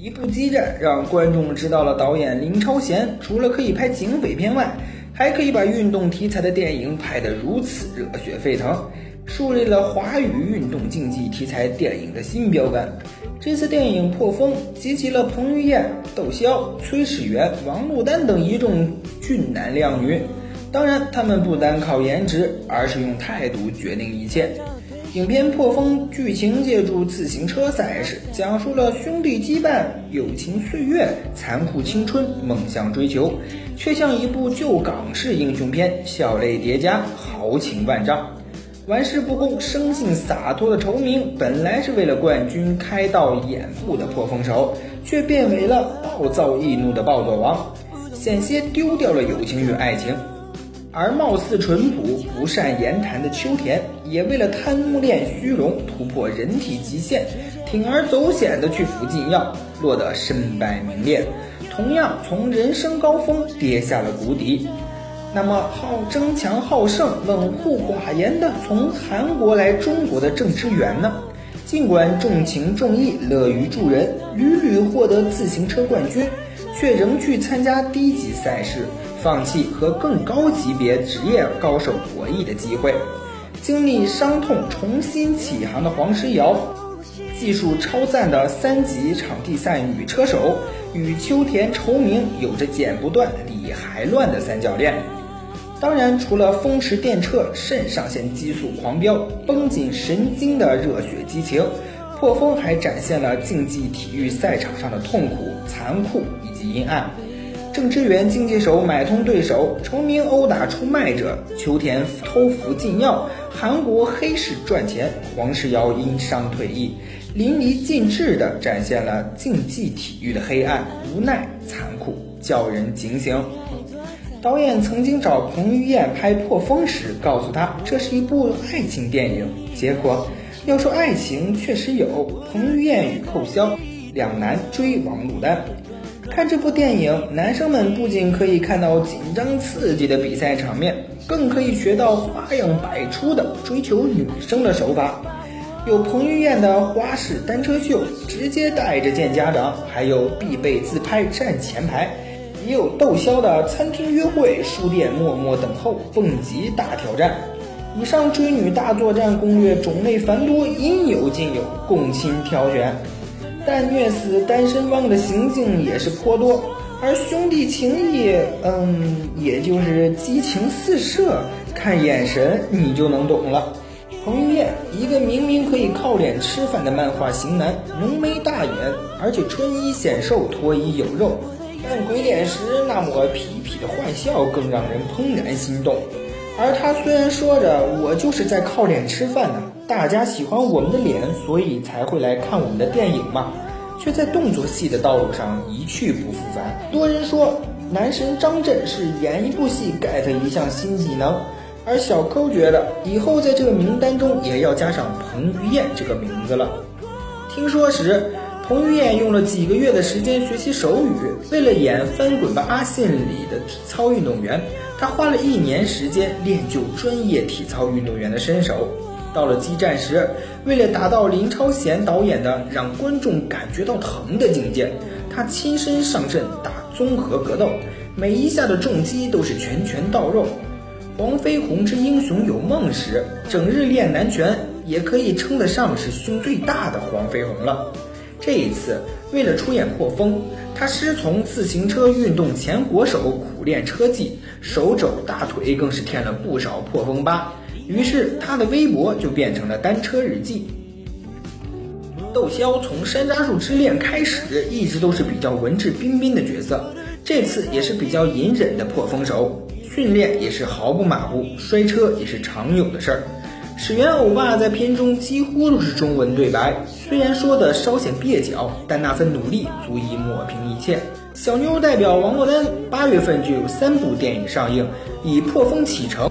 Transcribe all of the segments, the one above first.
一部激战让观众知道了导演林超贤除了可以拍警匪片外，还可以把运动题材的电影拍得如此热血沸腾，树立了华语运动竞技题材电影的新标杆。这次电影破风集齐了彭于晏、窦骁、崔始源、王珞丹等一众俊男靓女。当然，他们不单靠颜值，而是用态度决定一切。影片《破风》剧情借助自行车赛事，讲述了兄弟羁绊、友情岁月、残酷青春、梦想追求，却像一部旧港式英雄片，笑泪叠加，豪情万丈。玩世不恭、生性洒脱的仇明，本来是为了冠军开道掩护的破风手，却变为了暴躁易怒的暴走王，险些丢掉了友情与爱情。而貌似淳朴、不善言谈的秋田，也为了贪慕恋虚荣，突破人体极限，铤而走险的去服禁药，落得身败名裂，同样从人生高峰跌下了谷底。那么，好争强好胜、冷酷寡言的从韩国来中国的郑智元呢？尽管重情重义、乐于助人，屡屡获得自行车冠军，却仍去参加低级赛事。放弃和更高级别职业高手博弈的机会，经历伤痛重新起航的黄诗瑶，技术超赞的三级场地赛女车手，与秋田愁明有着剪不断理还乱的三角恋。当然，除了风驰电掣、肾上腺激素狂飙、绷紧神经的热血激情，破风还展现了竞技体育赛场上的痛苦、残酷以及阴暗。郑智元竞技手买通对手，成名殴打出卖者，秋田偷服禁药，韩国黑市赚钱，黄世尧因伤退役，淋漓尽致地展现了竞技体育的黑暗、无奈、残酷，叫人警醒。导演曾经找彭于晏拍《破风》时，告诉他这是一部爱情电影。结果要说爱情，确实有，彭于晏与寇骁两男追王珞丹。看这部电影，男生们不仅可以看到紧张刺激的比赛场面，更可以学到花样百出的追求女生的手法。有彭于晏的花式单车秀，直接带着见家长；还有必备自拍站前排；也有窦骁的餐厅约会、书店默默等候、蹦极大挑战。以上追女大作战攻略种类繁多，应有尽有，供亲挑选。但虐死单身汪的行径也是颇多，而兄弟情谊，嗯，也就是激情四射，看眼神你就能懂了。彭于晏，一个明明可以靠脸吃饭的漫画型男，浓眉大眼，而且穿衣显瘦，脱衣有肉，但鬼脸时那抹痞痞的坏笑更让人怦然心动。而他虽然说着我就是在靠脸吃饭的，大家喜欢我们的脸，所以才会来看我们的电影嘛，却在动作戏的道路上一去不复返。多人说男神张震是演一部戏 get 一项新技能，而小抠觉得以后在这个名单中也要加上彭于晏这个名字了。听说时。彭于晏用了几个月的时间学习手语，为了演《翻滚吧，阿信》里的体操运动员，他花了一年时间练就专业体操运动员的身手。到了激战时，为了达到林超贤导演的让观众感觉到疼的境界，他亲身上阵打综合格斗，每一下的重击都是拳拳到肉。黄飞鸿之英雄有梦时，整日练南拳，也可以称得上是胸最大的黄飞鸿了。这一次，为了出演破风，他师从自行车运动前国手苦练车技，手肘、大腿更是添了不少破风疤。于是，他的微博就变成了单车日记。窦骁从山楂树之恋开始，一直都是比较文质彬彬的角色，这次也是比较隐忍的破风手，训练也是毫不马虎，摔车也是常有的事儿。始源欧巴在片中几乎都是中文对白，虽然说的稍显蹩脚，但那份努力足以抹平一切。小妞代表王珞丹，八月份就有三部电影上映，以破风启程，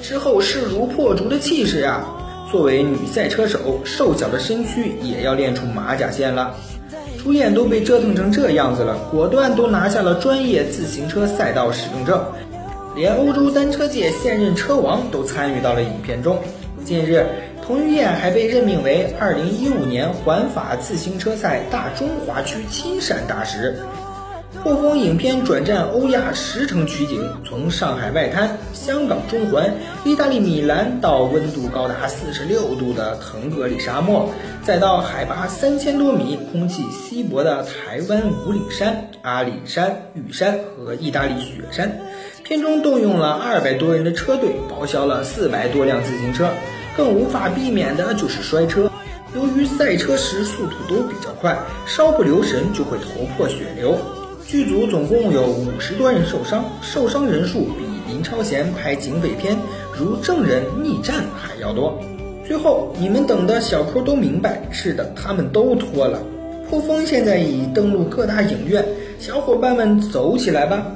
之后势如破竹的气势啊！作为女赛车手，瘦小的身躯也要练出马甲线了。主演都被折腾成这样子了，果断都拿下了专业自行车赛道使用证，连欧洲单车界现任车王都参与到了影片中。近日，彭于晏还被任命为2015年环法自行车赛大中华区亲善大使。破风影片转战欧亚十城取景，从上海外滩、香港中环、意大利米兰到温度高达四十六度的腾格里沙漠，再到海拔三千多米、空气稀薄的台湾五岭山、阿里山、玉山和意大利雪山。片中动用了二百多人的车队，报销了四百多辆自行车，更无法避免的就是摔车。由于赛车时速度都比较快，稍不留神就会头破血流。剧组总共有五十多人受伤，受伤人数比林超贤拍警匪片如《证人》《逆战》还要多。最后，你们等的小扣都明白，是的，他们都脱了。破风现在已登陆各大影院，小伙伴们走起来吧！